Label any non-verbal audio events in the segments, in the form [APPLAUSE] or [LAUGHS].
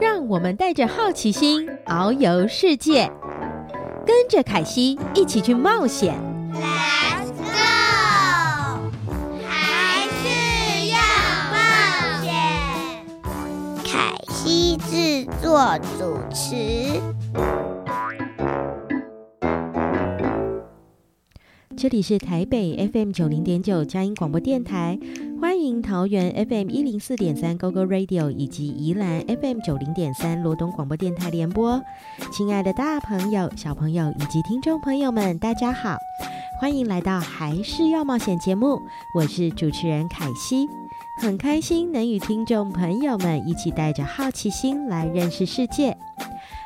让我们带着好奇心遨游世界，跟着凯西一起去冒险。Let's go！还是要冒险。凯西制作主持。这里是台北 FM 九零点九佳音广播电台，欢迎桃园 FM 一零四点三 GoGo Radio 以及宜兰 FM 九零点三罗东广播电台联播。亲爱的大朋友、小朋友以及听众朋友们，大家好，欢迎来到还是要冒险节目，我是主持人凯西，很开心能与听众朋友们一起带着好奇心来认识世界。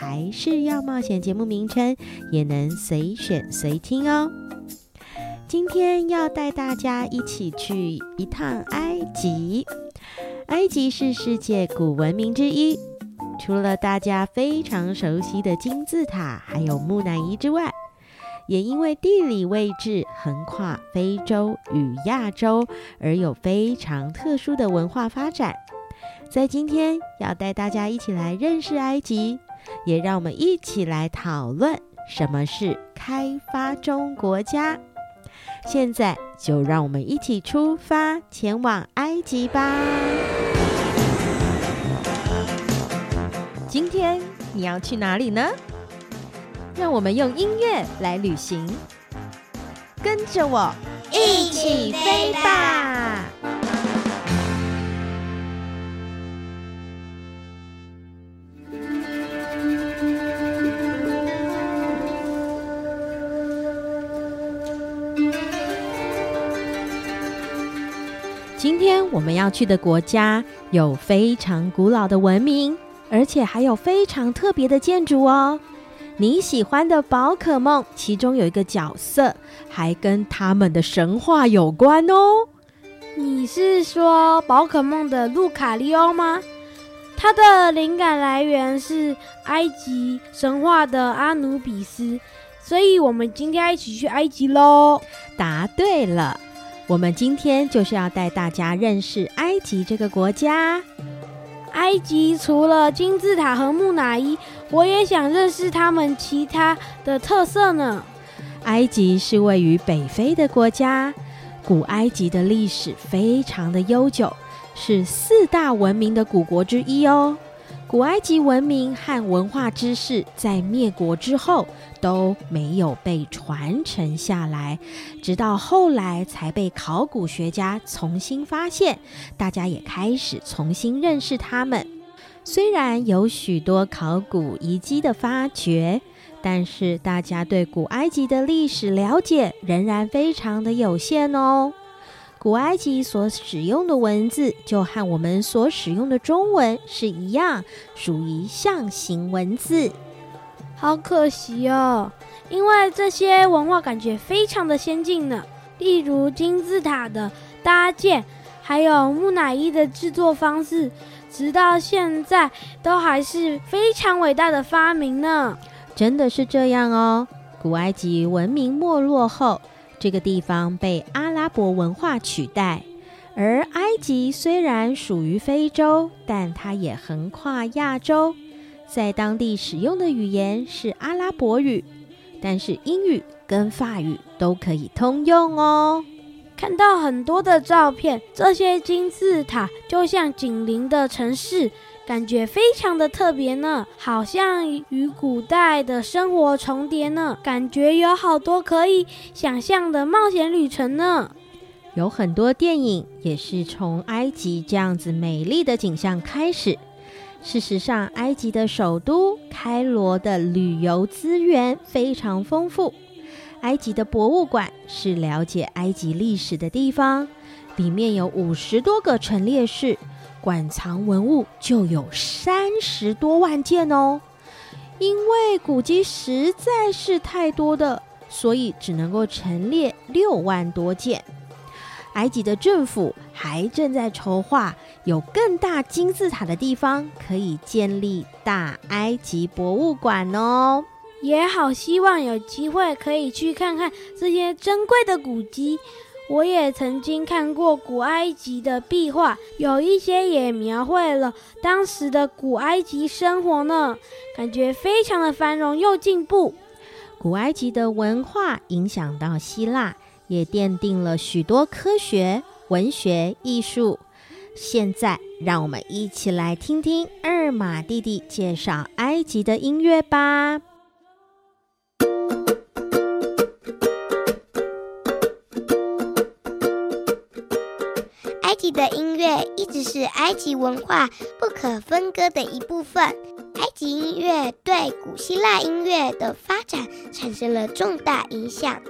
还是要冒险节目名称，也能随选随听哦。今天要带大家一起去一趟埃及。埃及是世界古文明之一，除了大家非常熟悉的金字塔，还有木乃伊之外，也因为地理位置横跨非洲与亚洲，而有非常特殊的文化发展。在今天要带大家一起来认识埃及，也让我们一起来讨论什么是开发中国家。现在就让我们一起出发，前往埃及吧。今天你要去哪里呢？让我们用音乐来旅行，跟着我一起飞吧。今天我们要去的国家有非常古老的文明，而且还有非常特别的建筑哦。你喜欢的宝可梦，其中有一个角色还跟他们的神话有关哦。你是说宝可梦的路卡利欧吗？它的灵感来源是埃及神话的阿努比斯，所以我们今天一起去埃及喽。答对了。我们今天就是要带大家认识埃及这个国家。埃及除了金字塔和木乃伊，我也想认识他们其他的特色呢。埃及是位于北非的国家，古埃及的历史非常的悠久，是四大文明的古国之一哦。古埃及文明和文化知识在灭国之后都没有被传承下来，直到后来才被考古学家重新发现，大家也开始重新认识他们。虽然有许多考古遗迹的发掘，但是大家对古埃及的历史了解仍然非常的有限哦。古埃及所使用的文字就和我们所使用的中文是一样，属于象形文字。好可惜哦，因为这些文化感觉非常的先进呢。例如金字塔的搭建，还有木乃伊的制作方式，直到现在都还是非常伟大的发明呢。真的是这样哦。古埃及文明没落后，这个地方被阿拉伯文化取代，而埃及虽然属于非洲，但它也横跨亚洲，在当地使用的语言是阿拉伯语，但是英语跟法语都可以通用哦。看到很多的照片，这些金字塔就像紧邻的城市，感觉非常的特别呢，好像与古代的生活重叠呢，感觉有好多可以想象的冒险旅程呢。有很多电影也是从埃及这样子美丽的景象开始。事实上，埃及的首都开罗的旅游资源非常丰富。埃及的博物馆是了解埃及历史的地方，里面有五十多个陈列室，馆藏文物就有三十多万件哦。因为古迹实在是太多的，所以只能够陈列六万多件。埃及的政府还正在筹划，有更大金字塔的地方可以建立大埃及博物馆哦。也好希望有机会可以去看看这些珍贵的古迹。我也曾经看过古埃及的壁画，有一些也描绘了当时的古埃及生活呢，感觉非常的繁荣又进步。古埃及的文化影响到希腊。也奠定了许多科学、文学、艺术。现在，让我们一起来听听二马弟弟介绍埃及的音乐吧。的音乐一直是埃及文化不可分割的一部分。埃及音乐对古希腊音乐的发展产生了重大影响。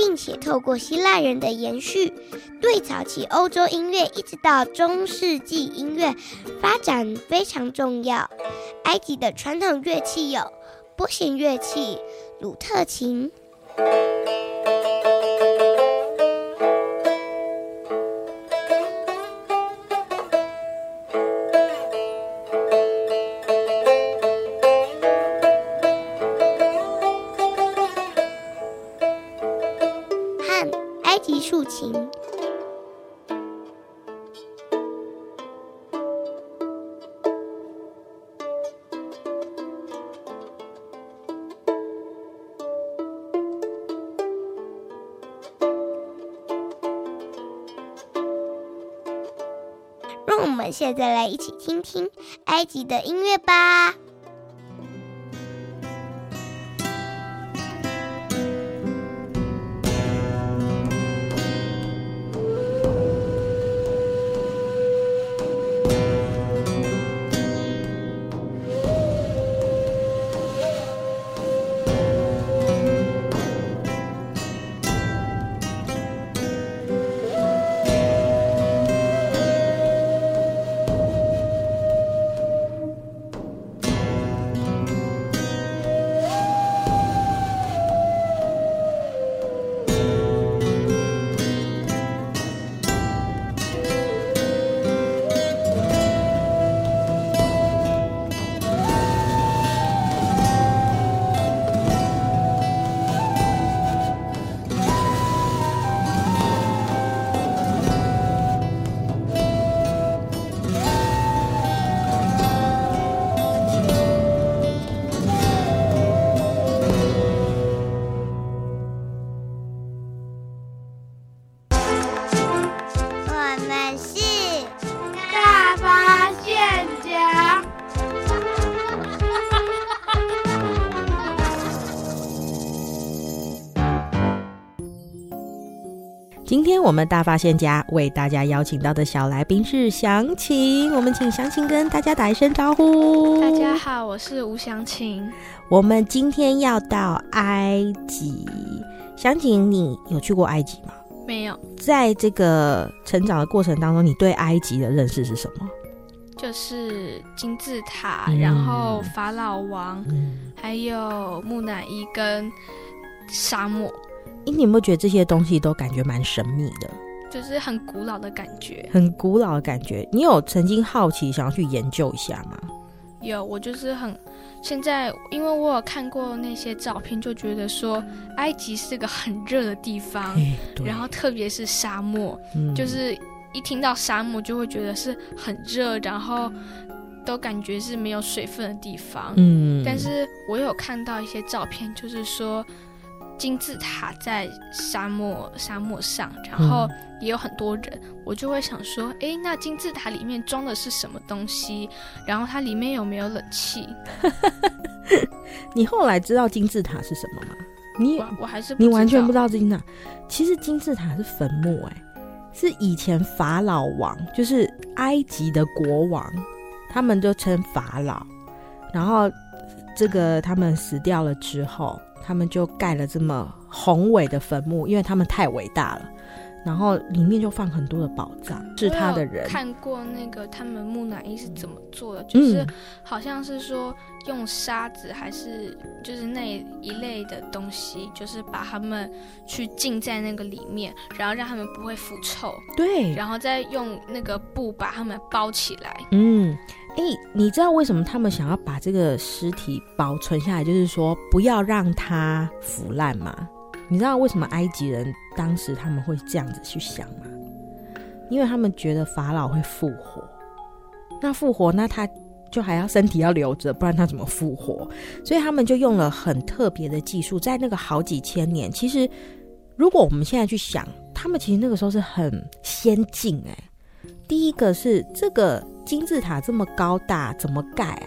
并且透过希腊人的延续，对早期欧洲音乐一直到中世纪音乐发展非常重要。埃及的传统乐器有拨弦乐器、鲁特琴。再来一起听听埃及的音乐吧。今天我们大发现家为大家邀请到的小来宾是祥琴，我们请祥琴跟大家打一声招呼。大家好，我是吴祥琴。我们今天要到埃及，祥琴，你有去过埃及吗？没有。在这个成长的过程当中，你对埃及的认识是什么？就是金字塔，嗯、然后法老王，嗯、还有木乃伊跟沙漠。你有没有觉得这些东西都感觉蛮神秘的？就是很古老的感觉，很古老的感觉。你有曾经好奇想要去研究一下吗？有，我就是很现在，因为我有看过那些照片，就觉得说埃及是个很热的地方，然后特别是沙漠，嗯、就是一听到沙漠就会觉得是很热，然后都感觉是没有水分的地方。嗯，但是我有看到一些照片，就是说。金字塔在沙漠沙漠上，然后也有很多人，嗯、我就会想说，哎，那金字塔里面装的是什么东西？然后它里面有没有冷气？[LAUGHS] 你后来知道金字塔是什么吗？你我，我还是你完全不知道金字塔。其实金字塔是坟墓，哎，是以前法老王，就是埃及的国王，他们就称法老。然后这个他们死掉了之后。他们就盖了这么宏伟的坟墓，因为他们太伟大了。然后里面就放很多的宝藏，是他的人看过那个他们木乃伊是怎么做的，就是好像是说用沙子还是就是那一类的东西，就是把他们去浸在那个里面，然后让他们不会腐臭。对，然后再用那个布把他们包起来。嗯。哎，你知道为什么他们想要把这个尸体保存下来？就是说不要让它腐烂吗？你知道为什么埃及人当时他们会这样子去想吗？因为他们觉得法老会复活，那复活那他就还要身体要留着，不然他怎么复活？所以他们就用了很特别的技术，在那个好几千年，其实如果我们现在去想，他们其实那个时候是很先进哎。第一个是这个金字塔这么高大，怎么盖啊？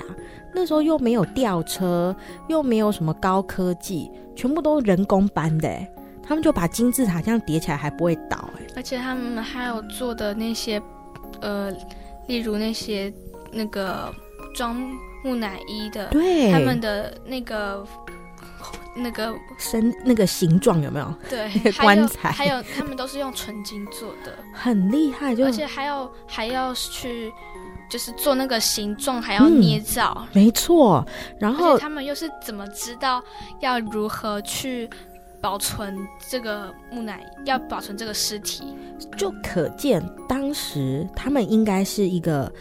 那时候又没有吊车，又没有什么高科技，全部都人工搬的。他们就把金字塔这样叠起来还不会倒，而且他们还有做的那些，呃，例如那些那个装木乃伊的，对，他们的那个。那个身那个形状有没有？对，棺材还有，还有他们都是用纯金做的，[LAUGHS] 很厉害，就而且还要还要去就是做那个形状，还要捏造，嗯、没错。然后他们又是怎么知道要如何去保存这个木乃伊，要保存这个尸体？就可见当时他们应该是一个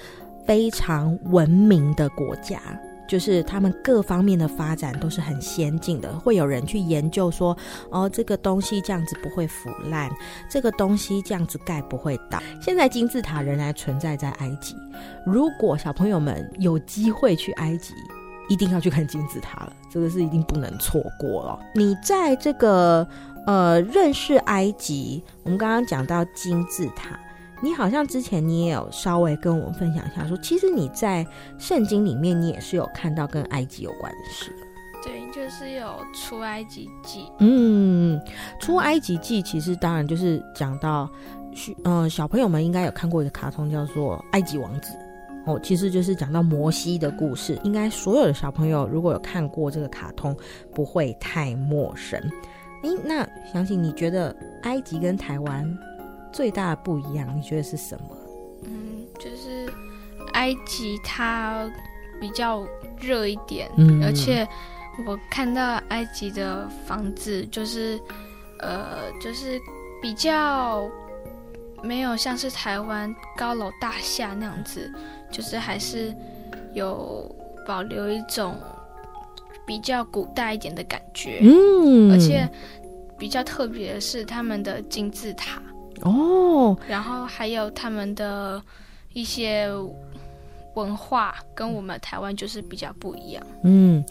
非常文明的国家。就是他们各方面的发展都是很先进的，会有人去研究说，哦，这个东西这样子不会腐烂，这个东西这样子盖不会倒。现在金字塔仍然存在在埃及，如果小朋友们有机会去埃及，一定要去看金字塔了，这个是一定不能错过了。你在这个呃认识埃及，我们刚刚讲到金字塔。你好像之前你也有稍微跟我们分享一下说，说其实你在圣经里面你也是有看到跟埃及有关的事。对，就是有出埃及记。嗯，出埃及记其实当然就是讲到，嗯、呃，小朋友们应该有看过一个卡通叫做《埃及王子》哦，其实就是讲到摩西的故事。应该所有的小朋友如果有看过这个卡通，不会太陌生。诶，那相信你觉得埃及跟台湾？最大的不一样，你觉得是什么？嗯，就是埃及它比较热一点，嗯，而且我看到埃及的房子就是，呃，就是比较没有像是台湾高楼大厦那样子，就是还是有保留一种比较古代一点的感觉，嗯，而且比较特别的是他们的金字塔。哦，然后还有他们的一些文化跟我们台湾就是比较不一样。嗯，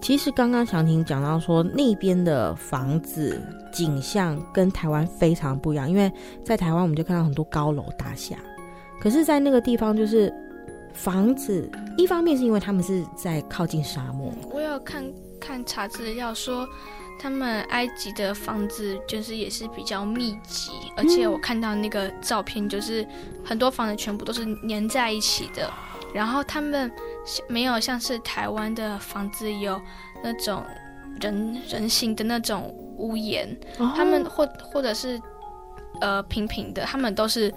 其实刚刚祥婷讲到说那边的房子景象跟台湾非常不一样，因为在台湾我们就看到很多高楼大厦，可是，在那个地方就是房子，一方面是因为他们是在靠近沙漠。我有看看查资料说。他们埃及的房子就是也是比较密集，而且我看到那个照片，就是很多房子全部都是粘在一起的。然后他们没有像是台湾的房子有那种人人形的那种屋檐，他们或或者是呃平平的，他们都是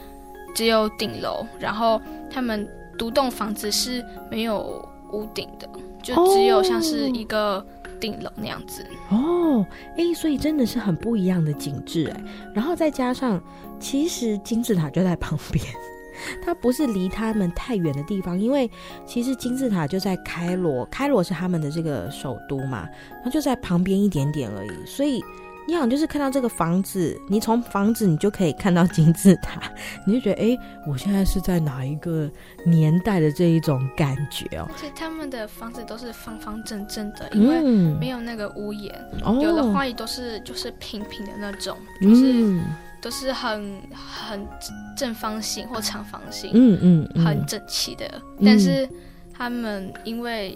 只有顶楼。然后他们独栋房子是没有屋顶的，就只有像是一个。顶楼那样子哦，哎、欸，所以真的是很不一样的景致哎。然后再加上，其实金字塔就在旁边，[LAUGHS] 它不是离他们太远的地方，因为其实金字塔就在开罗，开罗是他们的这个首都嘛，它就在旁边一点点而已。所以你好像就是看到这个房子，你从房子你就可以看到金字塔，你就觉得哎、欸，我现在是在哪一个年代的这一种感觉哦。而且他们的房子都是方方正正的，因为没有那个屋檐，嗯、有的话也都是就是平平的那种，就是。嗯都是很很正方形或长方形，嗯嗯，嗯很整齐的。嗯、但是他们因为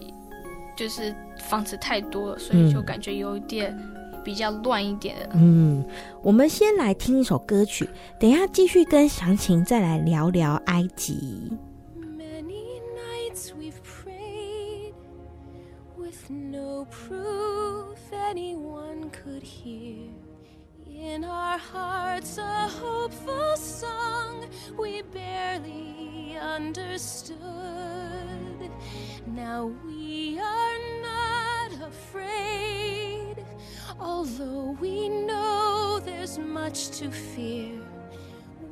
就是房子太多了，所以就感觉有一点比较乱一点的。嗯，我们先来听一首歌曲，等一下继续跟详情再来聊聊埃及。Many nights we've prayed with no proof anyone could hear. In our hearts, a hopeful song we barely understood. Now we to fear.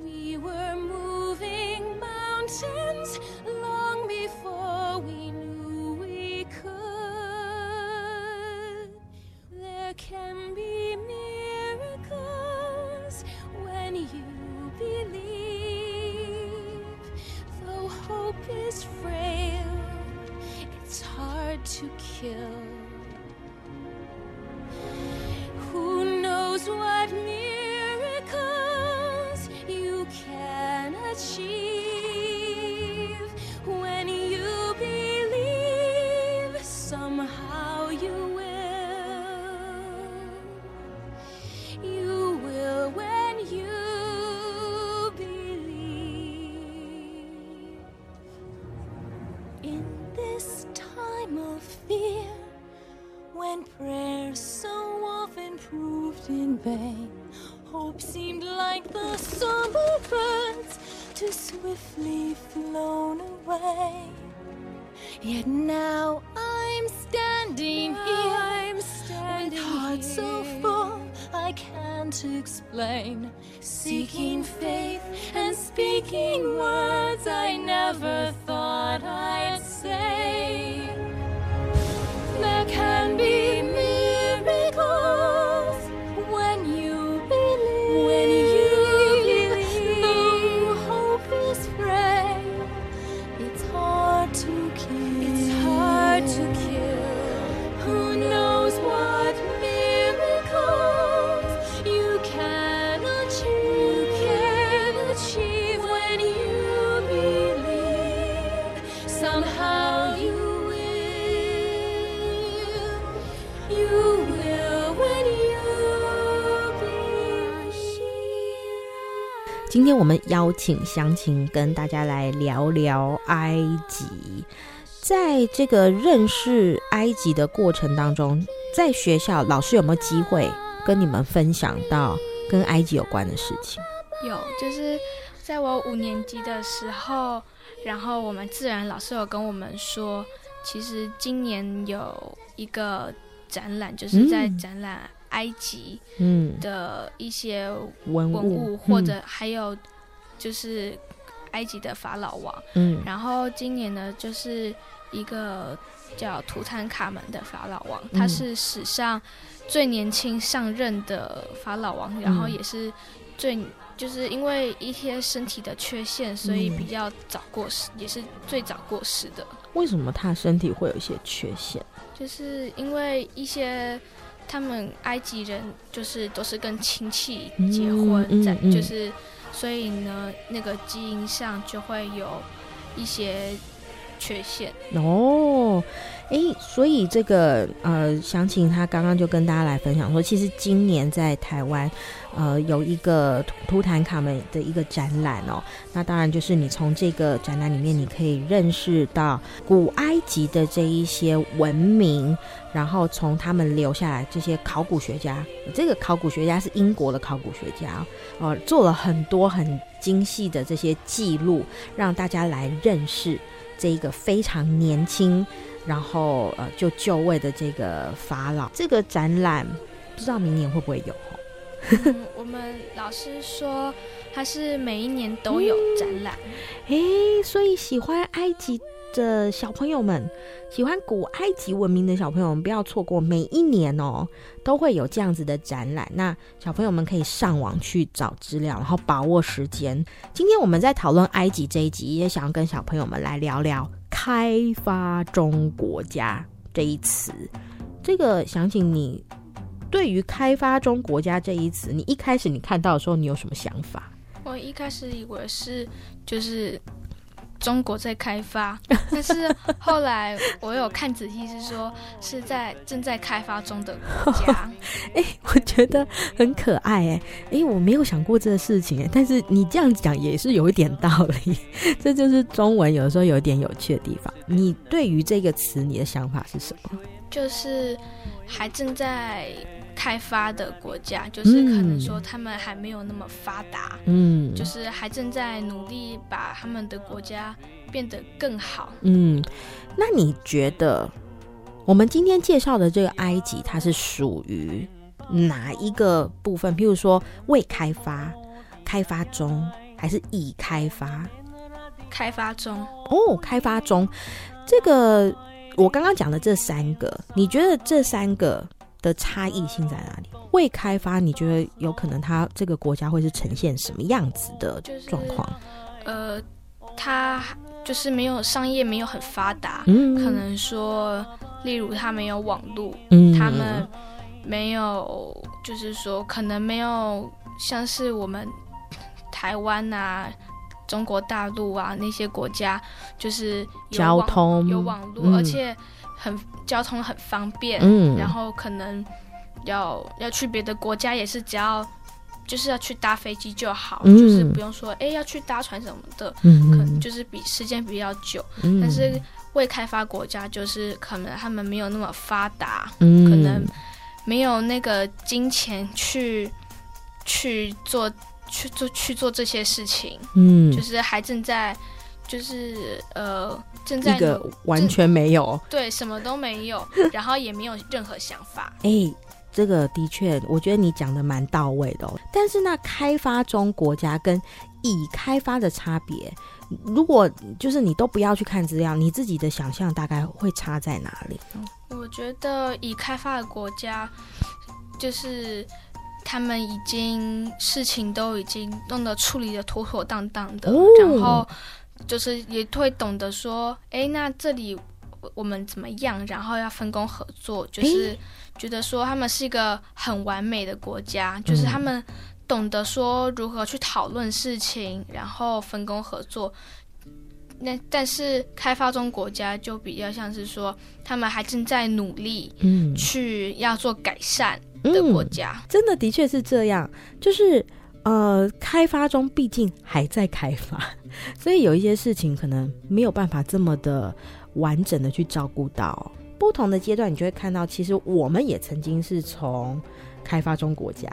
We were moving mountains long before we knew we could. There can be miracles when you believe. Though hope is frail, it's hard to kill. jeden 今天我们邀请湘琴跟大家来聊聊埃及。在这个认识埃及的过程当中，在学校老师有没有机会跟你们分享到跟埃及有关的事情？有，就是在我五年级的时候，然后我们自然老师有跟我们说，其实今年有一个展览，就是在展览。埃及的一些文物，或者还有就是埃及的法老王。嗯，然后今年呢，就是一个叫图坦卡门的法老王，嗯、他是史上最年轻上任的法老王，嗯、然后也是最就是因为一些身体的缺陷，所以比较早过世，嗯、也是最早过世的。为什么他身体会有一些缺陷？就是因为一些。他们埃及人就是都是跟亲戚结婚，在就是，所以呢，那个基因上就会有一些缺陷哦。哎，所以这个呃，详情他刚刚就跟大家来分享说，其实今年在台湾。呃，有一个图坦卡门的一个展览哦，那当然就是你从这个展览里面，你可以认识到古埃及的这一些文明，然后从他们留下来这些考古学家，这个考古学家是英国的考古学家哦，做了很多很精细的这些记录，让大家来认识这一个非常年轻，然后呃就就位的这个法老。这个展览不知道明年会不会有？嗯、我们老师说，他是每一年都有展览。哎、嗯，所以喜欢埃及的小朋友们，喜欢古埃及文明的小朋友们，不要错过每一年哦，都会有这样子的展览。那小朋友们可以上网去找资料，然后把握时间。今天我们在讨论埃及这一集，也想要跟小朋友们来聊聊“开发中国家”这一词。这个想请你对于“开发中国家”这一词，你一开始你看到的时候，你有什么想法？我一开始以为是就是。中国在开发，[LAUGHS] 但是后来我有看仔细，是说是在正在开发中的国家。哎、欸，我觉得很可爱哎、欸，哎、欸，我没有想过这个事情哎，但是你这样讲也是有一点道理。[LAUGHS] 这就是中文有时候有点有趣的地方。你对于这个词，你的想法是什么？就是还正在。开发的国家，就是可能说他们还没有那么发达，嗯，就是还正在努力把他们的国家变得更好。嗯，那你觉得我们今天介绍的这个埃及，它是属于哪一个部分？譬如说未开发、开发中，还是已开发？开发中哦，开发中。这个我刚刚讲的这三个，你觉得这三个？的差异性在哪里？未开发，你觉得有可能它这个国家会是呈现什么样子的状况？就是，呃，它就是没有商业，没有很发达，嗯，可能说，例如它没有网络，嗯，他们没有，就是说可能没有像是我们台湾啊、中国大陆啊那些国家，就是交通有网络，嗯，而且。很交通很方便，嗯，然后可能要要去别的国家也是只要就是要去搭飞机就好，嗯，就是不用说哎要去搭船什么的，嗯，可能就是比时间比较久，嗯，但是未开发国家就是可能他们没有那么发达，嗯，可能没有那个金钱去去做去做去做这些事情，嗯，就是还正在。就是呃，正在一个完全没有，对，什么都没有，[LAUGHS] 然后也没有任何想法。哎、欸，这个的确，我觉得你讲的蛮到位的哦。但是那开发中国家跟已开发的差别，如果就是你都不要去看资料，你自己的想象大概会差在哪里？我觉得已开发的国家，就是他们已经事情都已经弄得处理得妥妥当当的，哦、然后。就是也会懂得说，哎，那这里我们怎么样？然后要分工合作，就是觉得说他们是一个很完美的国家，就是他们懂得说如何去讨论事情，然后分工合作。那但是开发中国家就比较像是说，他们还正在努力，嗯，去要做改善的国家。嗯，真的的确是这样，就是。呃，开发中毕竟还在开发，[LAUGHS] 所以有一些事情可能没有办法这么的完整的去照顾到不同的阶段。你就会看到，其实我们也曾经是从开发中国家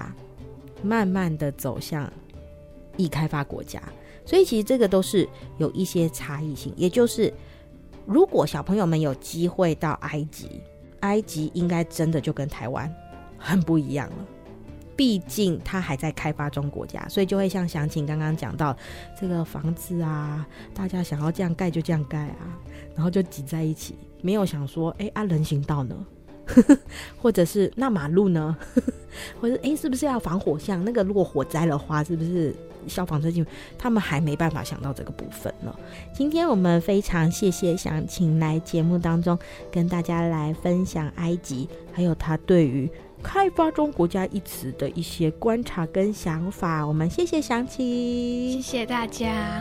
慢慢的走向易开发国家，所以其实这个都是有一些差异性。也就是，如果小朋友们有机会到埃及，埃及应该真的就跟台湾很不一样了。毕竟它还在开发中国家，所以就会像详情刚刚讲到这个房子啊，大家想要这样盖就这样盖啊，然后就挤在一起，没有想说，哎、啊，人行道呢？[LAUGHS] 或者是那马路呢？[LAUGHS] 或者哎、是不是要防火巷？那个如果火灾的话，是不是消防车进？他们还没办法想到这个部分呢。今天我们非常谢谢想请来节目当中跟大家来分享埃及，还有他对于。开发中国家一词的一些观察跟想法，我们谢谢详情，谢谢大家。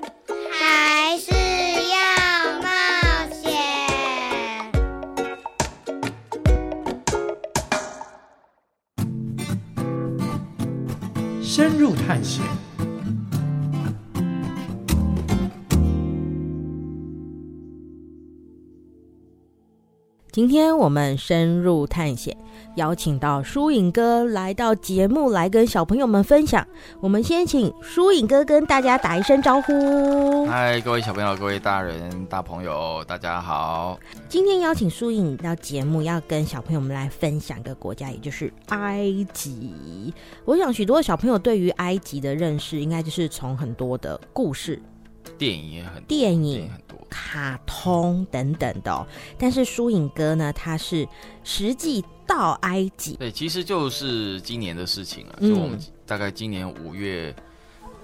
今天我们深入探险。邀请到疏影哥来到节目，来跟小朋友们分享。我们先请疏影哥跟大家打一声招呼。嗨，各位小朋友，各位大人、大朋友，大家好。今天邀请疏影到节目，要跟小朋友们来分享一个国家，也就是埃及。我想许多小朋友对于埃及的认识，应该就是从很多的故事。电影也很电影很多，卡通等等的哦。但是疏影哥呢，他是实际到埃及。对，其实就是今年的事情啊。就我们大概今年五月，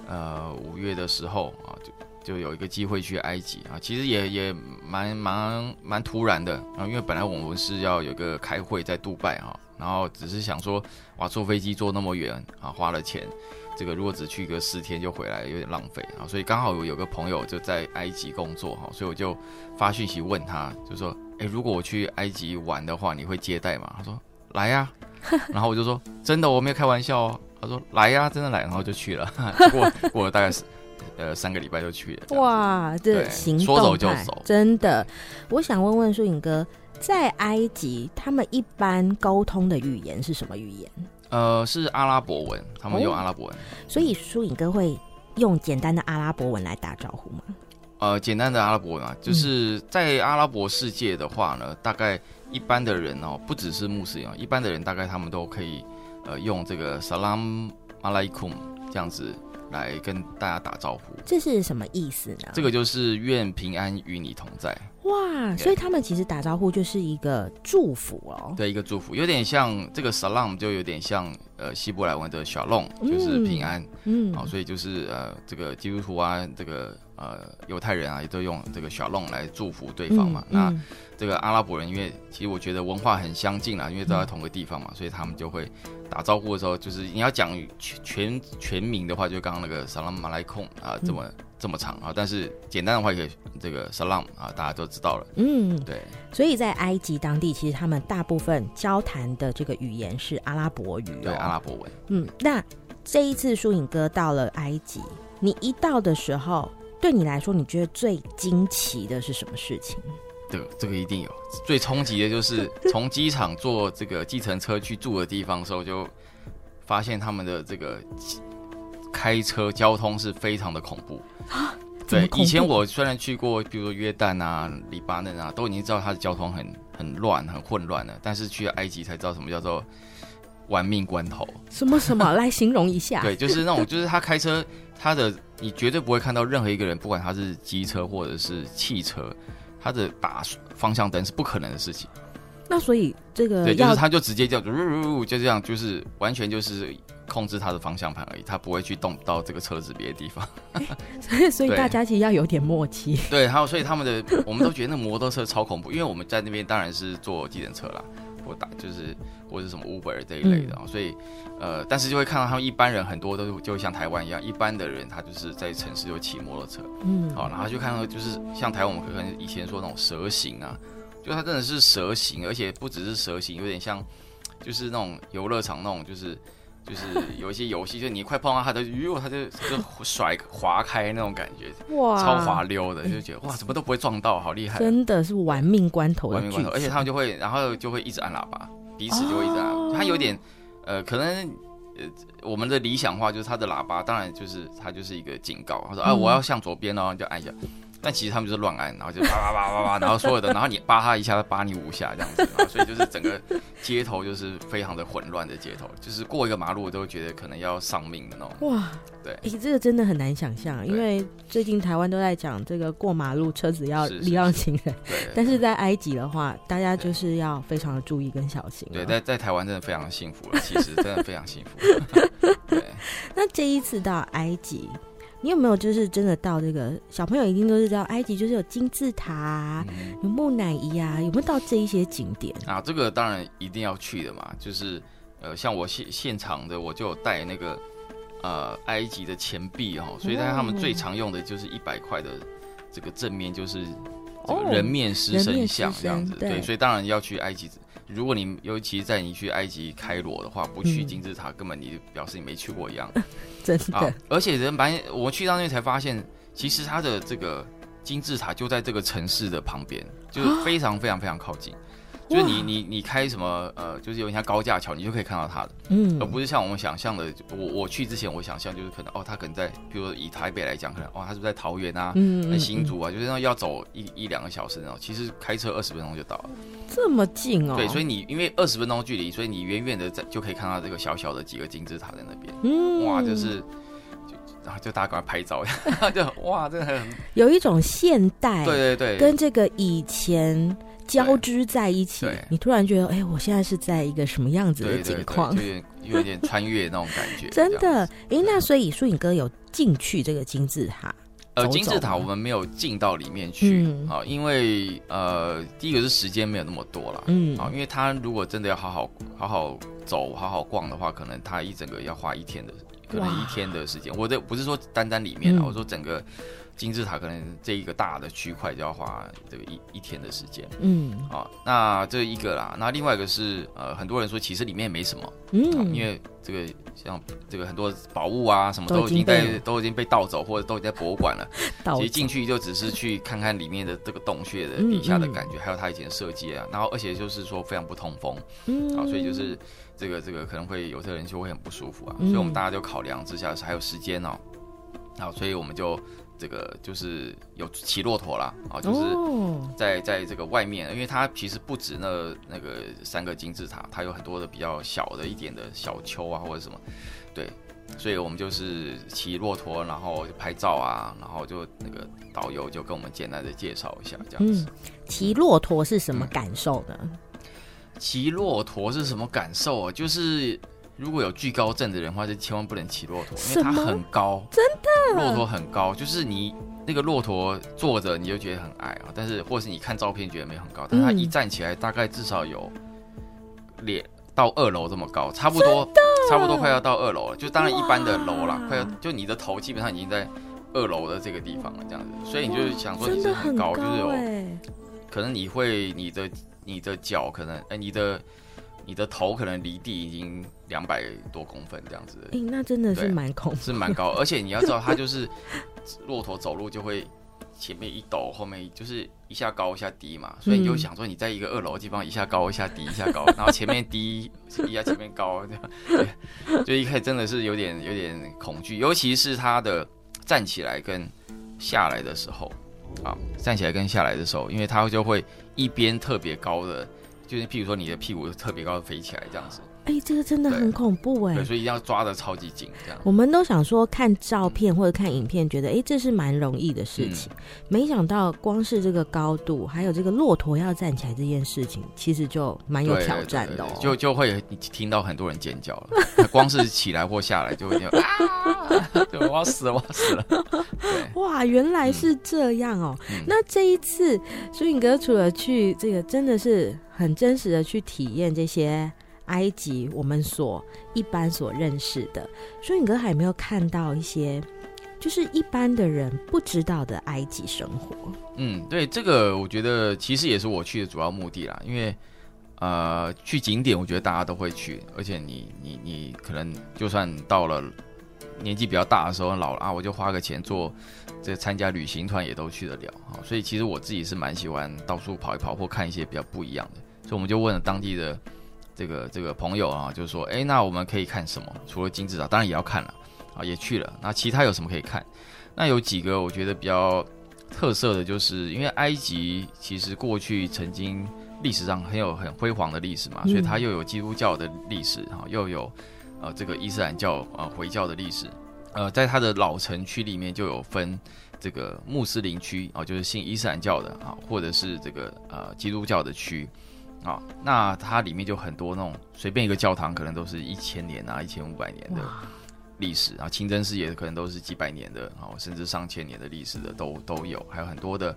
呃，五月的时候啊，就就有一个机会去埃及啊。其实也也蛮蛮蛮突然的啊，因为本来我们是要有个开会在杜拜哈，然后只是想说，哇，坐飞机坐那么远啊，花了钱。这个如果只去个四天就回来，有点浪费啊，所以刚好我有个朋友就在埃及工作哈，所以我就发讯息问他，就说，哎，如果我去埃及玩的话，你会接待吗？他说来呀，然后我就说真的，我没有开玩笑哦。他说来呀，真的来，然后就去了，过 [LAUGHS] 过了大概是呃三个礼拜就去了。哇，这行动，说走就走，真的。我想问问书影哥，在埃及他们一般沟通的语言是什么语言？呃，是阿拉伯文，他们用阿拉伯文，哦、所以疏影哥会用简单的阿拉伯文来打招呼吗？呃，简单的阿拉伯文啊，就是在阿拉伯世界的话呢，嗯、大概一般的人哦，不只是穆斯林，一般的人大概他们都可以呃用这个 Salam Alaikum 这样子来跟大家打招呼。这是什么意思呢？这个就是愿平安与你同在。哇，所以他们其实打招呼就是一个祝福哦。对，一个祝福，有点像这个 salam，就有点像呃希伯来文的 shalom，就是平安。嗯，好、哦，所以就是呃这个基督徒啊，这个呃犹太人啊，也都用这个 shalom 来祝福对方嘛。嗯、那这个阿拉伯人，因为其实我觉得文化很相近啊，因为都在同个地方嘛，嗯、所以他们就会打招呼的时候，就是你要讲全全全名的话，就刚刚那个 salam alaikum 啊，这么。嗯这么长啊，但是简单的话也可以这个 salam 啊，大家都知道了。嗯，对。所以在埃及当地，其实他们大部分交谈的这个语言是阿拉伯语哦。对，阿拉伯文。嗯，那这一次疏影哥到了埃及，你一到的时候，对你来说，你觉得最惊奇的是什么事情？对这个一定有。最冲击的就是 [LAUGHS] 从机场坐这个计程车去住的地方的时候，就发现他们的这个。开车交通是非常的恐怖啊！对，以前我虽然去过，比如说约旦啊、黎巴嫩啊，都已经知道它的交通很很乱、很混乱了。但是去埃及才知道什么叫做玩命关头。什么什么？[LAUGHS] 来形容一下。对，就是那种，就是他开车，他的你绝对不会看到任何一个人，不管他是机车或者是汽车，他的打方向灯是不可能的事情。那所以这个对，就是他就直接叫，就这样，就是完全就是。控制他的方向盘而已，他不会去动到这个车子别的地方。[LAUGHS] 所以，所以大家其实要有点默契。对，还有，所以他们的 [LAUGHS] 我们都觉得那摩托车超恐怖，因为我们在那边当然是坐计程车啦，我打就是或者什么 Uber 这一类的，嗯、所以呃，但是就会看到他们一般人很多都就像台湾一样，一般的人他就是在城市就骑摩托车，嗯，好，然后就看到就是像台湾我们可能以前说那种蛇形啊，就它真的是蛇形，而且不只是蛇形，有点像就是那种游乐场那种就是。就是有一些游戏，就你快碰到它的，哟，它就就甩滑开那种感觉，哇，超滑溜的，就觉得哇，怎么都不会撞到，好厉害！真的是玩命关头，玩命关头，而且他们就会，然后就会一直按喇叭，彼此就会一直按。它有点，呃，可能呃，我们的理想化就是它的喇叭，当然就是它就是一个警告，他说啊，我要向左边哦，就按一下。但其实他们就是乱按，然后就叭叭叭叭叭，然后所有的，[LAUGHS] 然后你扒他一下，他扒你五下这样子，然后所以就是整个街头就是非常的混乱的街头，就是过一个马路都觉得可能要丧命的那种。哇，对，哎、欸，这个真的很难想象，因为最近台湾都在讲这个过马路车子要礼让行人，对，但是在埃及的话，大家就是要非常的注意跟小心。对，在在台湾真的非常幸福了，其实真的非常幸福。[LAUGHS] 对，那这一次到埃及。你有没有就是真的到这个小朋友一定都是知道埃及就是有金字塔啊，嗯、有木乃伊啊，有没有到这一些景点啊？这个当然一定要去的嘛，就是呃，像我现现场的我就有带那个呃埃及的钱币哦，所以他们最常用的就是一百块的这个正面就是这个人面狮身像这样子，哦、对，对，所以当然要去埃及。如果你尤其在你去埃及开罗的话，不去金字塔，嗯、根本你表示你没去过一样。[LAUGHS] [LAUGHS] [LAUGHS] 真的，啊、而且人蛮，我去到那边才发现，其实它的这个金字塔就在这个城市的旁边，就是非常非常非常靠近。就是你你你开什么呃，就是有点像高架桥，你就可以看到它的，嗯，而不是像我们想象的。我我去之前，我想象就是可能哦，它可能在，比如说以台北来讲，可能哦，它是不是在桃园啊，嗯，新竹啊，就是那要走一一两个小时那种。其实开车二十分钟就到了，这么近哦。对，所以你因为二十分钟距离，所以你远远的在就可以看到这个小小的几个金字塔在那边，嗯，哇，就是就然后就大家赶快拍照，[LAUGHS] 就哇，真的很有一种现代，对对对，跟这个以前。交织在一起，你突然觉得，哎、欸，我现在是在一个什么样子的境况？对对对，有点穿越那种感觉。[LAUGHS] 真的，哎、欸，那所以树影哥有进去这个金字塔？呃，金字塔我们没有进到里面去啊、嗯，因为呃，第一个是时间没有那么多了，嗯，啊，因为他如果真的要好好好好走、好好逛的话，可能他一整个要花一天的，可能一天的时间。我的不是说单单里面啊、嗯，我说整个。金字塔可能这一个大的区块就要花这个一一天的时间，嗯，啊、哦，那这一个啦，那另外一个是呃，很多人说其实里面没什么，嗯，因为这个像这个很多宝物啊什么都已经在都已，经被盗走或者都已经在博物馆了，[LAUGHS] 其实进去就只是去看看里面的这个洞穴的底下的感觉，嗯嗯、还有它以前的设计啊，然后而且就是说非常不通风，嗯，啊，所以就是这个这个可能会有些人就会很不舒服啊，嗯、所以我们大家就考量之下还有时间哦，好，所以我们就。这个就是有骑骆驼啦，啊，就是在在这个外面，因为它其实不止那那个三个金字塔，它有很多的比较小的一点的小丘啊或者什么，对，所以我们就是骑骆驼，然后拍照啊，然后就那个导游就跟我们简单的介绍一下这样子。骑骆驼是什么感受呢？骑骆驼是什么感受啊？就是。如果有惧高症的人的话，就千万不能骑骆驼，因为它很高，真的，骆驼很高，就是你那个骆驼坐着你就觉得很矮啊，但是或是你看照片觉得没很高，但它一站起来大概至少有脸到二楼这么高，差不多，差不多快要到二楼了，就当然一般的楼啦，快要就你的头基本上已经在二楼的这个地方了，这样子，所以你就想说你是很高，就是有可能你会你的你的脚可能哎、欸、你的。你的头可能离地已经两百多公分这样子，哎、欸，那真的是蛮恐怖，是蛮高，而且你要知道，它就是骆驼走路就会前面一抖，后面就是一下高一下低嘛，所以你就想说你在一个二楼的地方一下高一下低一下高，[LAUGHS] 然后前面低一下前面高这样，[LAUGHS] 对，就一开始真的是有点有点恐惧，尤其是它的站起来跟下来的时候，啊，站起来跟下来的时候，因为它就会一边特别高的。就是譬如说你的屁股特别高飞起来这样子，哎、欸，这个真的很恐怖哎，对，所以一定要抓的超级紧这样。我们都想说看照片或者看影片，觉得哎、欸，这是蛮容易的事情，嗯，没想到光是这个高度，还有这个骆驼要站起来这件事情，其实就蛮有挑战的哦。就就会听到很多人尖叫了，[LAUGHS] 光是起来或下来就会啊，[LAUGHS] 我要死了，我要死了。哇，原来是这样哦。嗯，那这一次苏影哥除了去这个，真的是。很真实的去体验这些埃及，我们所一般所认识的。所以你哥还有没有看到一些，就是一般的人不知道的埃及生活？嗯，对，这个我觉得其实也是我去的主要目的啦。因为呃，去景点我觉得大家都会去，而且你你你可能就算到了年纪比较大的时候，老了啊，我就花个钱做这参加旅行团也都去得了啊。所以其实我自己是蛮喜欢到处跑一跑，或看一些比较不一样的。所以我们就问了当地的这个这个朋友啊，就是说，哎，那我们可以看什么？除了金字塔，当然也要看了啊，也去了。那其他有什么可以看？那有几个我觉得比较特色的就是，因为埃及其实过去曾经历史上很有很辉煌的历史嘛，所以它又有基督教的历史哈，又有呃这个伊斯兰教呃回教的历史，呃，在它的老城区里面就有分这个穆斯林区啊，就是信伊斯兰教的啊，或者是这个呃基督教的区啊，那它里面就很多那种随便一个教堂可能都是一千年啊，一千五百年的。历史啊，清真寺也可能都是几百年的，啊，甚至上千年的历史的都都有，还有很多的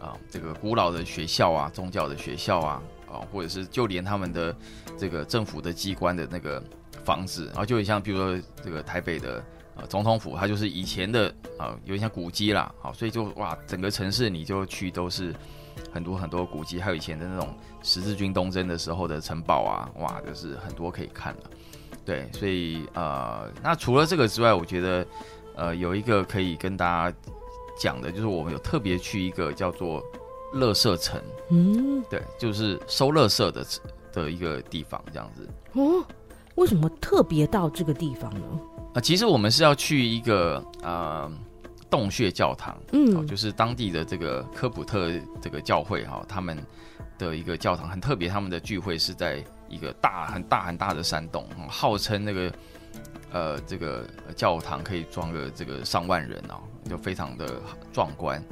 啊，这个古老的学校啊，宗教的学校啊，啊，或者是就连他们的这个政府的机关的那个房子，然后就很像，比如说这个台北的啊总统府，它就是以前的啊，有点像古迹啦，好，所以就哇，整个城市你就去都是很多很多古迹，还有以前的那种十字军东征的时候的城堡啊，哇，就是很多可以看的。对，所以呃，那除了这个之外，我觉得呃，有一个可以跟大家讲的，就是我们有特别去一个叫做乐色城，嗯，对，就是收乐色的的一个地方，这样子。哦，为什么特别到这个地方呢？啊、呃，其实我们是要去一个呃洞穴教堂，嗯、哦，就是当地的这个科普特这个教会哈、呃，他们的一个教堂很特别，他们的聚会是在。一个大很大很大的山洞，号称那个呃这个教堂可以装个这个上万人哦，就非常的壮观。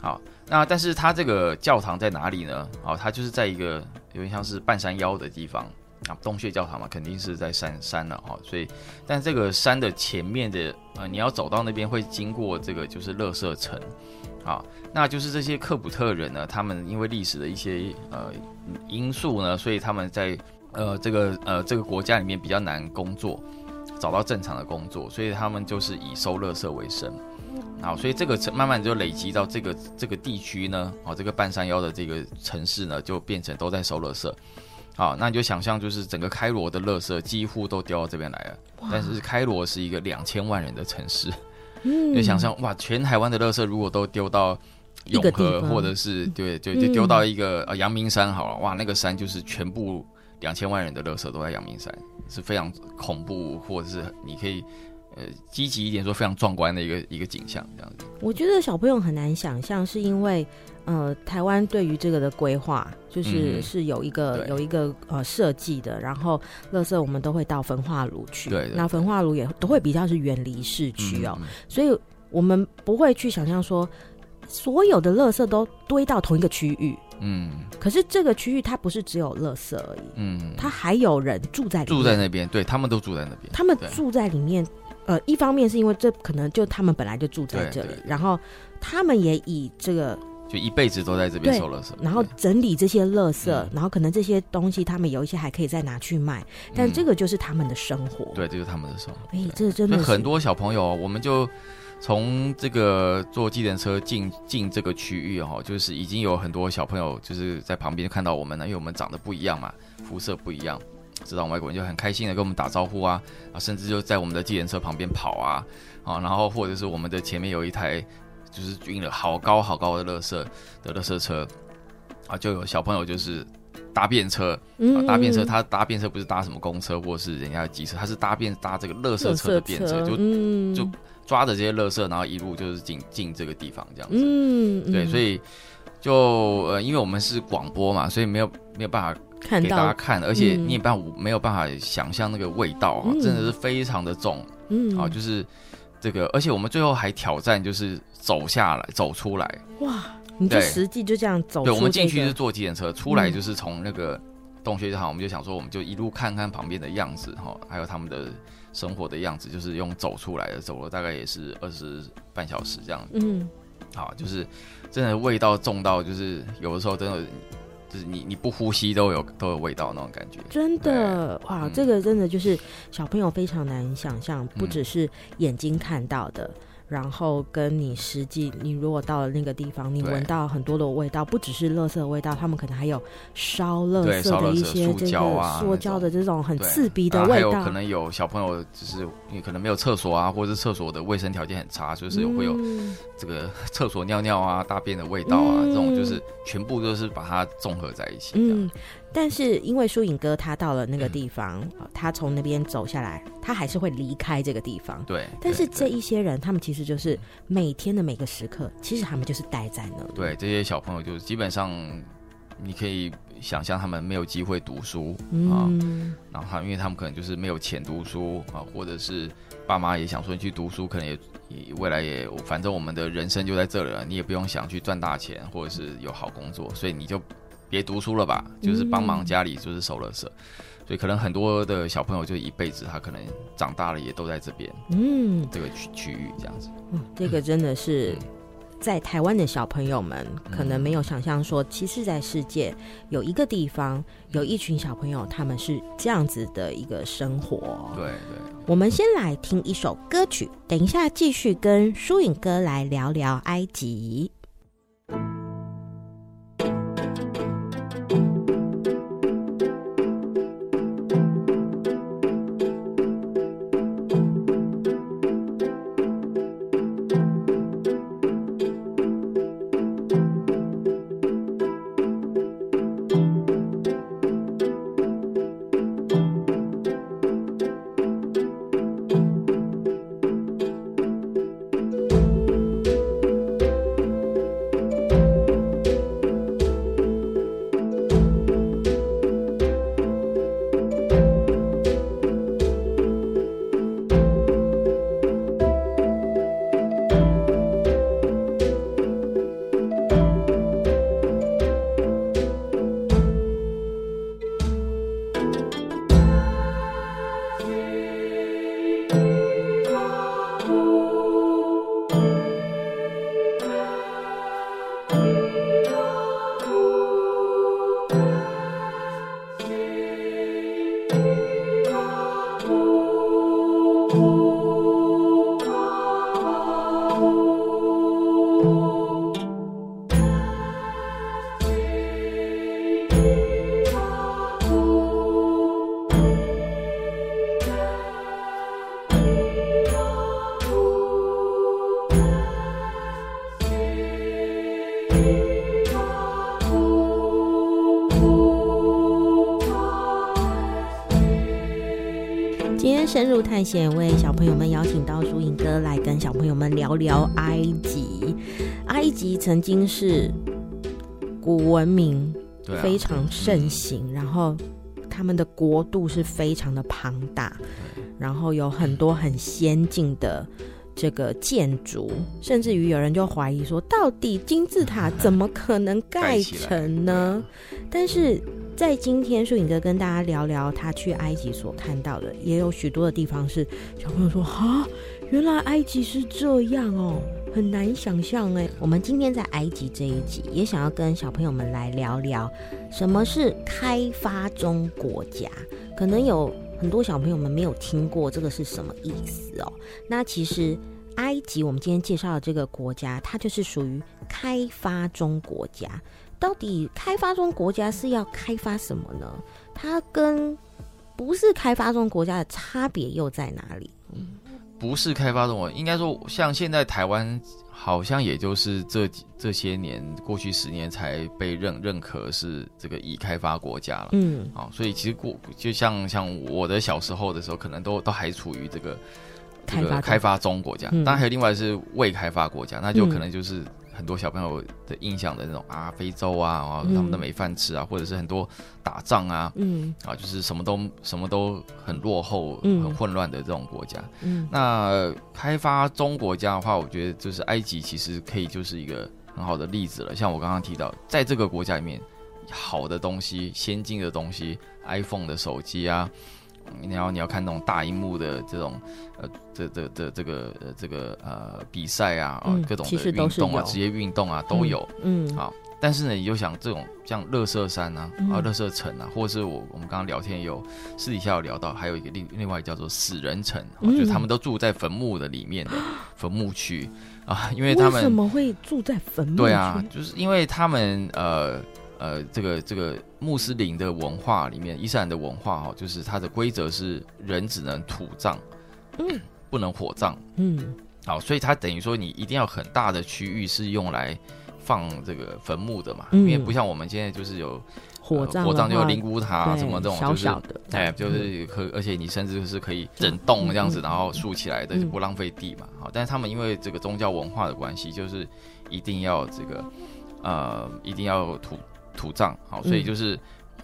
好，那但是它这个教堂在哪里呢？哦，它就是在一个有点像是半山腰的地方啊，洞穴教堂嘛，肯定是在山山了哈。所以，但这个山的前面的呃，你要走到那边会经过这个就是乐色城。啊，那就是这些科普特人呢，他们因为历史的一些呃因素呢，所以他们在呃这个呃这个国家里面比较难工作，找到正常的工作，所以他们就是以收乐色为生。好，所以这个慢慢就累积到这个这个地区呢，啊，这个半山腰的这个城市呢，就变成都在收垃圾。好，那你就想象，就是整个开罗的垃圾几乎都丢到这边来了。但是开罗是一个两千万人的城市。嗯，就想象哇，全台湾的垃圾如果都丢到永和，或者是对对，就丢到一个呃阳明山好了，哇，那个山就是全部两千万人的垃圾都在阳明山，是非常恐怖，或者是你可以呃积极一点说非常壮观的一个一个景象这样子。我觉得小朋友很难想象，是因为。呃，台湾对于这个的规划，就是是有一个、嗯、有一个呃设计的，然后垃圾我们都会到焚化炉去，对，对，那焚化炉也都会比较是远离市区哦，嗯、所以我们不会去想象说所有的垃圾都堆到同一个区域，嗯，可是这个区域它不是只有垃圾而已，嗯，它还有人住在里面，住在那边，对，他们都住在那边，他们住在里面，呃，一方面是因为这可能就他们本来就住在这里，然后他们也以这个。就一辈子都在这边收垃圾，然后整理这些垃圾，然后可能这些东西他们有一些还可以再拿去卖，但这个就是他们的生活。对，这就是他们的生活。哎，这真的很多小朋友，我们就从这个坐计程车进进这个区域哈，就是已经有很多小朋友就是在旁边看到我们了，因为我们长得不一样嘛，肤色不一样，知道外国人就很开心的跟我们打招呼啊，啊，甚至就在我们的计程车旁边跑啊，啊，然后或者是我们的前面有一台。就是运了好高好高的垃圾的垃圾车。啊，就有小朋友就是搭便车，嗯、啊，搭便车，他搭便车不是搭什么公车或是人家的机车，他是搭便搭这个垃圾车的便车，就、嗯、就抓着这些垃圾，然后一路就是进进这个地方这样子。嗯，对，所以就呃，因为我们是广播嘛，所以没有没有办法给大家看，而且你也办没有办法想象那个味道啊，真的是非常的重，嗯，啊，就是这个，而且我们最后还挑战就是。走下来，走出来，哇！你就实际就这样走。对，我们进去是坐计程车，出来就是从那个洞穴就好，我们就想说，我们就一路看看旁边的样子哈，还有他们的生活的样子，就是用走出来的，走了大概也是二十半小时这样子。嗯，好，就是真的味道重到，就是有的时候真的就是你你不呼吸都有都有味道那种感觉。真的哇，这个真的就是小朋友非常难想象，不只是眼睛看到的。嗯然后跟你实际，你如果到了那个地方，你闻到很多的味道，不只是垃圾的味道，他们可能还有烧垃圾的一些这个塑胶的这种很刺鼻的味道。还有可能有小朋友，就是你可能没有厕所啊，或者是厕所的卫生条件很差，就是会有这个厕所尿尿啊、大便的味道啊，这种就是全部都是把它综合在一起。嗯。但是因为疏影哥他到了那个地方，嗯、他从那边走下来，他还是会离开这个地方。对。但是这一些人，他们其实就是每天的每个时刻，其实他们就是待在那里。对，这些小朋友就是基本上，你可以想象他们没有机会读书啊，嗯、然后他因为他们可能就是没有钱读书啊，或者是爸妈也想说你去读书，可能也也未来也反正我们的人生就在这里了，你也不用想去赚大钱或者是有好工作，所以你就。别读书了吧，就是帮忙家里，就是收垃圾，嗯、所以可能很多的小朋友就一辈子，他可能长大了也都在这边，嗯，这个区区域这样子，嗯，这个真的是在台湾的小朋友们可能没有想象说，其实，在世界有一个地方有一群小朋友，他们是这样子的一个生活。对对，我们先来听一首歌曲，等一下继续跟舒影哥来聊聊埃及。深探险，为小朋友们邀请到舒颖哥来跟小朋友们聊聊埃及。埃及曾经是古文明非常盛行，然后他们的国度是非常的庞大，然后有很多很先进的这个建筑，甚至于有人就怀疑说，到底金字塔 [LAUGHS] 怎么可能盖成呢？但是。在今天，舒颖哥跟大家聊聊他去埃及所看到的，也有许多的地方是小朋友说啊，原来埃及是这样哦，很难想象哎。我们今天在埃及这一集，也想要跟小朋友们来聊聊什么是开发中国家。可能有很多小朋友们没有听过这个是什么意思哦。那其实埃及，我们今天介绍的这个国家，它就是属于开发中国家。到底开发中国家是要开发什么呢？它跟不是开发中国家的差别又在哪里？嗯，不是开发中国，应该说像现在台湾好像也就是这这些年过去十年才被认认可是这个已开发国家了。嗯，啊，所以其实过就像像我的小时候的时候，可能都都还处于这个开发开发中国家，当然还有另外是未开发国家，那就可能就是。很多小朋友的印象的那种啊，非洲啊，啊，他们都没饭吃啊，嗯、或者是很多打仗啊，嗯，啊，就是什么都什么都很落后、嗯、很混乱的这种国家。嗯，那开发中国家的话，我觉得就是埃及，其实可以就是一个很好的例子了。像我刚刚提到，在这个国家里面，好的东西、先进的东西，iPhone 的手机啊。你要你要看那种大荧幕的这种呃这这这这个呃这个呃比赛啊啊、嗯、各种的运动啊职业运动啊都有嗯好，但是呢你就想这种像乐色山啊、嗯、啊乐色城啊，或者是我我们刚刚聊天有私底下有聊到，还有一个另另外叫做死人城，嗯、就是他们都住在坟墓的里面的 [GASPS] 坟墓区啊，因为他们为什么会住在坟墓？对啊，就是因为他们呃。呃，这个这个穆斯林的文化里面，伊斯兰的文化哈、哦，就是它的规则是人只能土葬，嗯，不能火葬，嗯，好，所以它等于说你一定要很大的区域是用来放这个坟墓的嘛，嗯、因为不像我们现在就是有火葬，火葬就有灵骨塔什么这种，小小的，哎，就是可，而且你甚至是可以整栋这样子，然后竖起来的，就不浪费地嘛。好，但是他们因为这个宗教文化的关系，就是一定要这个呃，一定要土土葬，好，所以就是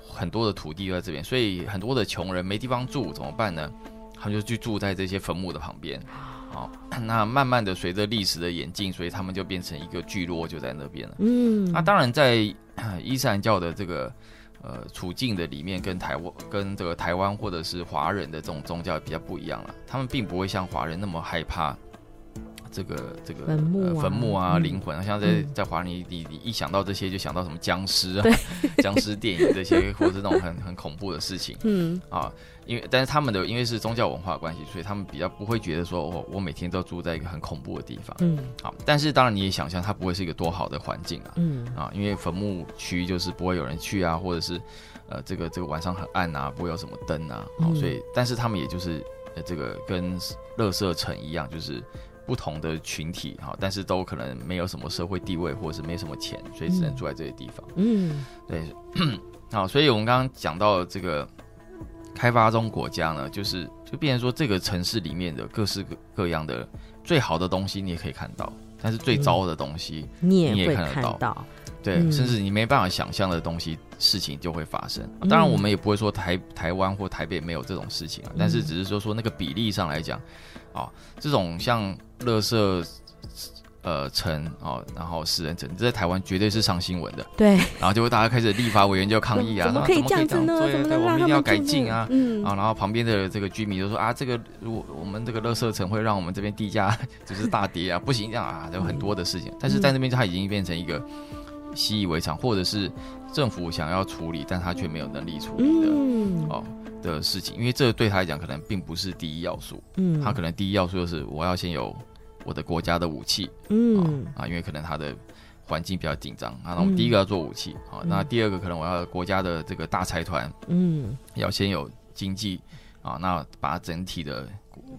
很多的土地都在这边，所以很多的穷人没地方住怎么办呢？他们就去住在这些坟墓的旁边。好，那慢慢的随着历史的演进，所以他们就变成一个聚落，就在那边了。嗯，那当然在伊斯兰教的这个呃处境的里面，跟台湾跟这个台湾或者是华人的这种宗教比较不一样了。他们并不会像华人那么害怕这个这个坟墓啊、呃、坟墓啊、灵、嗯、魂啊。像在在华人，你你一想到这些，就想到什么僵尸啊、[LAUGHS] 僵尸电影这些，[LAUGHS] 或者是那种很很恐怖的事情。嗯啊。因为，但是他们的因为是宗教文化关系，所以他们比较不会觉得说，我、哦、我每天都住在一个很恐怖的地方。嗯，好，但是当然你也想象，它不会是一个多好的环境啊。嗯啊，因为坟墓区就是不会有人去啊，或者是呃，这个这个晚上很暗啊，不会有什么灯啊。好、嗯，所以但是他们也就是呃，这个跟乐色城一样，就是不同的群体哈，但是都可能没有什么社会地位，或者是没什么钱，所以只能住在这些地方。嗯，对。[COUGHS] 好，所以我们刚刚讲到这个。开发中国家呢，就是就变成说，这个城市里面的各式各各样的最好的东西，你也可以看到；但是最糟的东西，你也看得到。对，甚至你没办法想象的东西，事情就会发生。当然，我们也不会说台台湾或台北没有这种事情啊，但是只是说说那个比例上来讲，啊，这种像垃圾。呃，城哦，然后死人城，这在台湾绝对是上新闻的。对，然后就会大家开始立法委员就抗议啊，怎么可以这样子呢？对，对，我们一定要改进啊。嗯啊，然后旁边的这个居民就说啊，这个如果我们这个垃圾城会让我们这边地价 [LAUGHS] 就是大跌啊，[LAUGHS] 不行这样啊，有很多的事情。但是在那边它已经变成一个习以为常，或者是政府想要处理，但他却没有能力处理的、嗯、哦的事情，因为这对他来讲可能并不是第一要素。嗯，他可能第一要素就是我要先有。我的国家的武器，嗯啊，因为可能他的环境比较紧张啊，那我们第一个要做武器啊，那第二个可能我要国家的这个大财团，嗯，要先有经济啊，那把整体的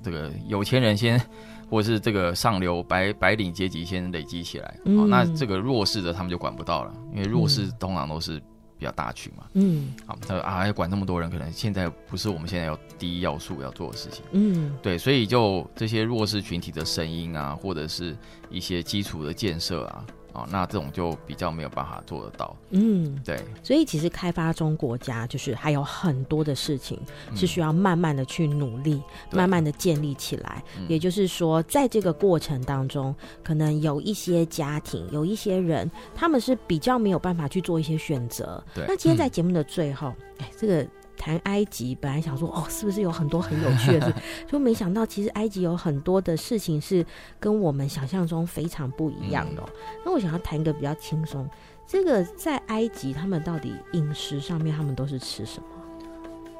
这个有钱人先，[LAUGHS] 或者是这个上流白白领阶级先累积起来，啊，那这个弱势的他们就管不到了，因为弱势通常都是。比较大群嘛，嗯，好，他说啊，要管那么多人，可能现在不是我们现在要第一要素要做的事情，嗯，对，所以就这些弱势群体的声音啊，或者是一些基础的建设啊。哦，那这种就比较没有办法做得到。嗯，对。所以其实开发中国家就是还有很多的事情是需要慢慢的去努力，嗯、慢慢的建立起来。也就是说，在这个过程当中，可能有一些家庭，有一些人，他们是比较没有办法去做一些选择。对。那今天在节目的最后，哎、嗯，这个。谈埃及，本来想说哦，是不是有很多很有趣的事？[LAUGHS] 就没想到其实埃及有很多的事情是跟我们想象中非常不一样的、那我想要谈一个比较轻松，这个在埃及他们到底饮食上面他们都是吃什么？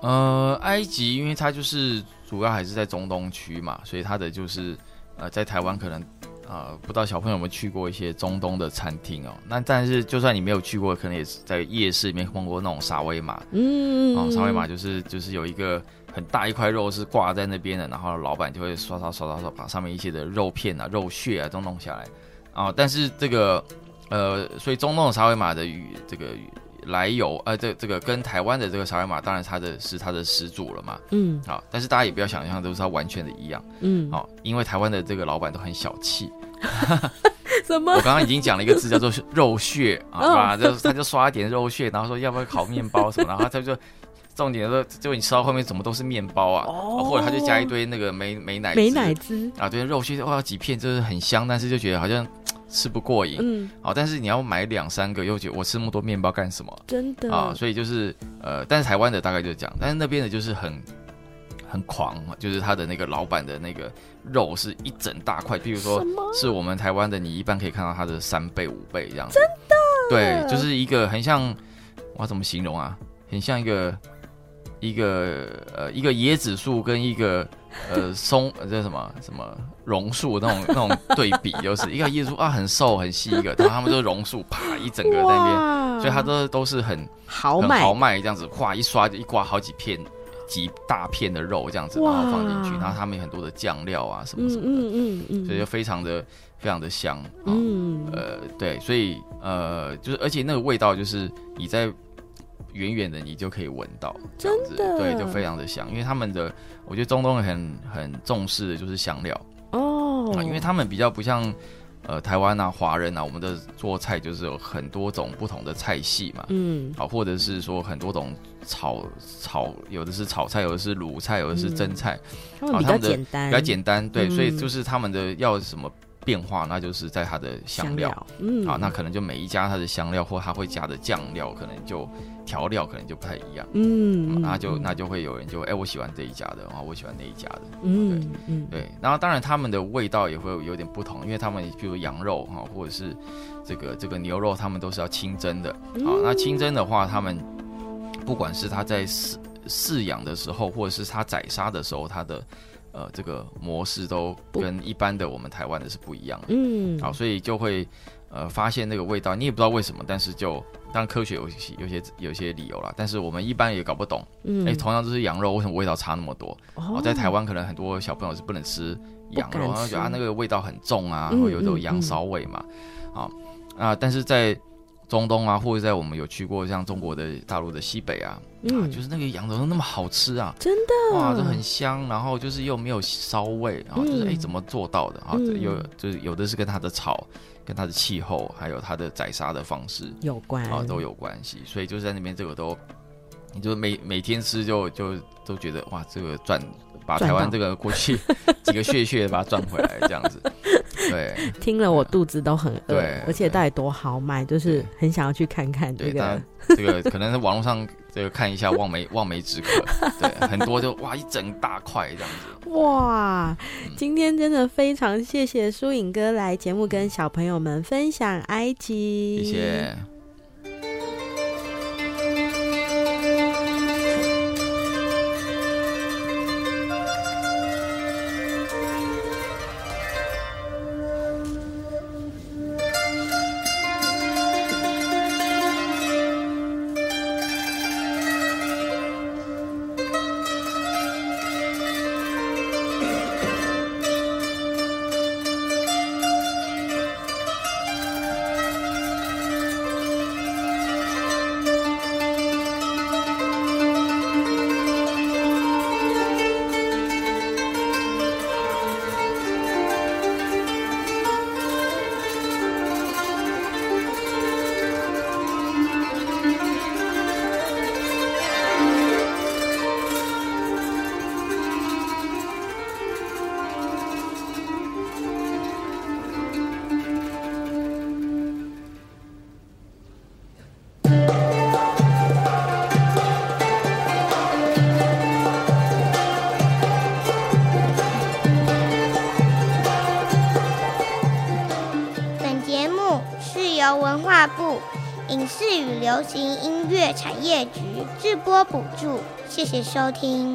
呃，埃及因为它就是主要还是在中东区嘛，所以它的就是呃，在台湾可能。啊、呃，不知道小朋友有没有去过一些中东的餐厅哦？那但是就算你没有去过，可能也是在夜市里面碰过那种沙威玛。嗯，哦，沙威玛就是就是有一个很大一块肉是挂在那边的，然后老板就会刷刷刷刷刷把上面一些的肉片啊、肉屑啊都弄下来。啊、呃，但是这个呃，所以中东的沙威玛的鱼这个。来由，呃，这这个跟台湾的这个沙威玛，当然它的是它的始祖了嘛，嗯，好，但是大家也不要想象都是它完全的一样，嗯，好，因为台湾的这个老板都很小气，什么？我刚刚已经讲了一个字叫做肉屑啊，就他就刷一点肉屑，然后说要不要烤面包什么，然后他就重点说，[LAUGHS] 就你吃到后面怎么都是面包啊，哦，或者他就加一堆那个美美乃滋，美奶汁。啊，对，肉屑哇几片就是很香，但是就觉得好像。吃不过瘾，嗯，好，但是你要买两三个，又觉得我吃那么多面包干什么？真的啊，所以就是呃，但是台湾的大概就是这样，但是那边的就是很很狂，就是他的那个老板的那个肉是一整大块，比如说是我们台湾的，你一般可以看到它的三倍五倍这样子，真的，对，就是一个很像，我要怎么形容啊？很像一个一个呃一个椰子树跟一个。呃，松这叫什么什么榕树那种那种对比，就是一个椰树啊，很瘦很细一个，然后他们就榕树啪一整个在那边，所以它都都是很豪迈豪迈这样子，哗一刷就一刮好几片几大片的肉这样子，然后放进去，然后他们有很多的酱料啊什么什么的，嗯嗯嗯，嗯，所以就非常的非常的香，嗯，呃，对，所以呃，就是而且那个味道就是你在远远的你就可以闻到，这样子，对，就非常的香，因为他们的我觉得中东人很很重视的就是香料。哦，因为他们比较不像。呃，台湾啊，华人啊，我们的做菜就是有很多种不同的菜系嘛，嗯，好，或者是说很多种炒炒，有的是炒菜，有的是卤菜，有的是蒸菜，嗯、比较简单，比较简单，对，嗯、所以就是他们的要什么。变化，那就是在它的香料，香料。嗯，啊，那可能就每一家它的香料或它会加的酱料，可能就调料可能就不太一样，嗯，那就那就会有人就哎、欸，我喜欢这一家的，啊，我喜欢那一家的，嗯，对，嗯，对，然后当然他们的味道也会有点不同，因为他们比如羊肉哈，或者是这个这个牛肉，他们都是要清蒸的，好，那清蒸的话，他们不管是他在饲饲养的时候，或者是他宰杀的时候，他的。呃，这个模式都跟一般的我们台湾的是不一样的，嗯，好，所以就会呃发现那个味道，你也不知道为什么，但是就当然科学有些有些有些理由啦，但是我们一般也搞不懂，嗯，哎，同样都是羊肉，为什么味道差那么多？哦，在台湾可能很多小朋友是不能吃羊肉，然后觉得啊那个味道很重啊，会有这种羊骚味嘛，啊啊，但是在中东啊，或者在我们有去过像中国的大陆的西北啊，嗯、啊，就是那个羊怎么那么好吃啊？真的哇，就很香，然后就是又没有骚味，然后就是哎、嗯欸，怎么做到的啊？嗯、有就是有的是跟它的草、跟它的气候，还有它的宰杀的方式有关啊，都有关系。所以就是在那边这个都，你就每每天吃就就都觉得哇，这个赚把台湾这个过去几个血血把它赚回来这样子。[LAUGHS] 对，听了我肚子都很饿，而且到底多豪迈，就是很想要去看看这个。这个可能在网络上这个看一下望梅望梅止渴，[LAUGHS] 对，很多就哇一整大块这样子。哇，今天真的非常谢谢舒影哥来节目跟小朋友们分享埃及，谢谢。流行音乐产业局制播补助，谢谢收听。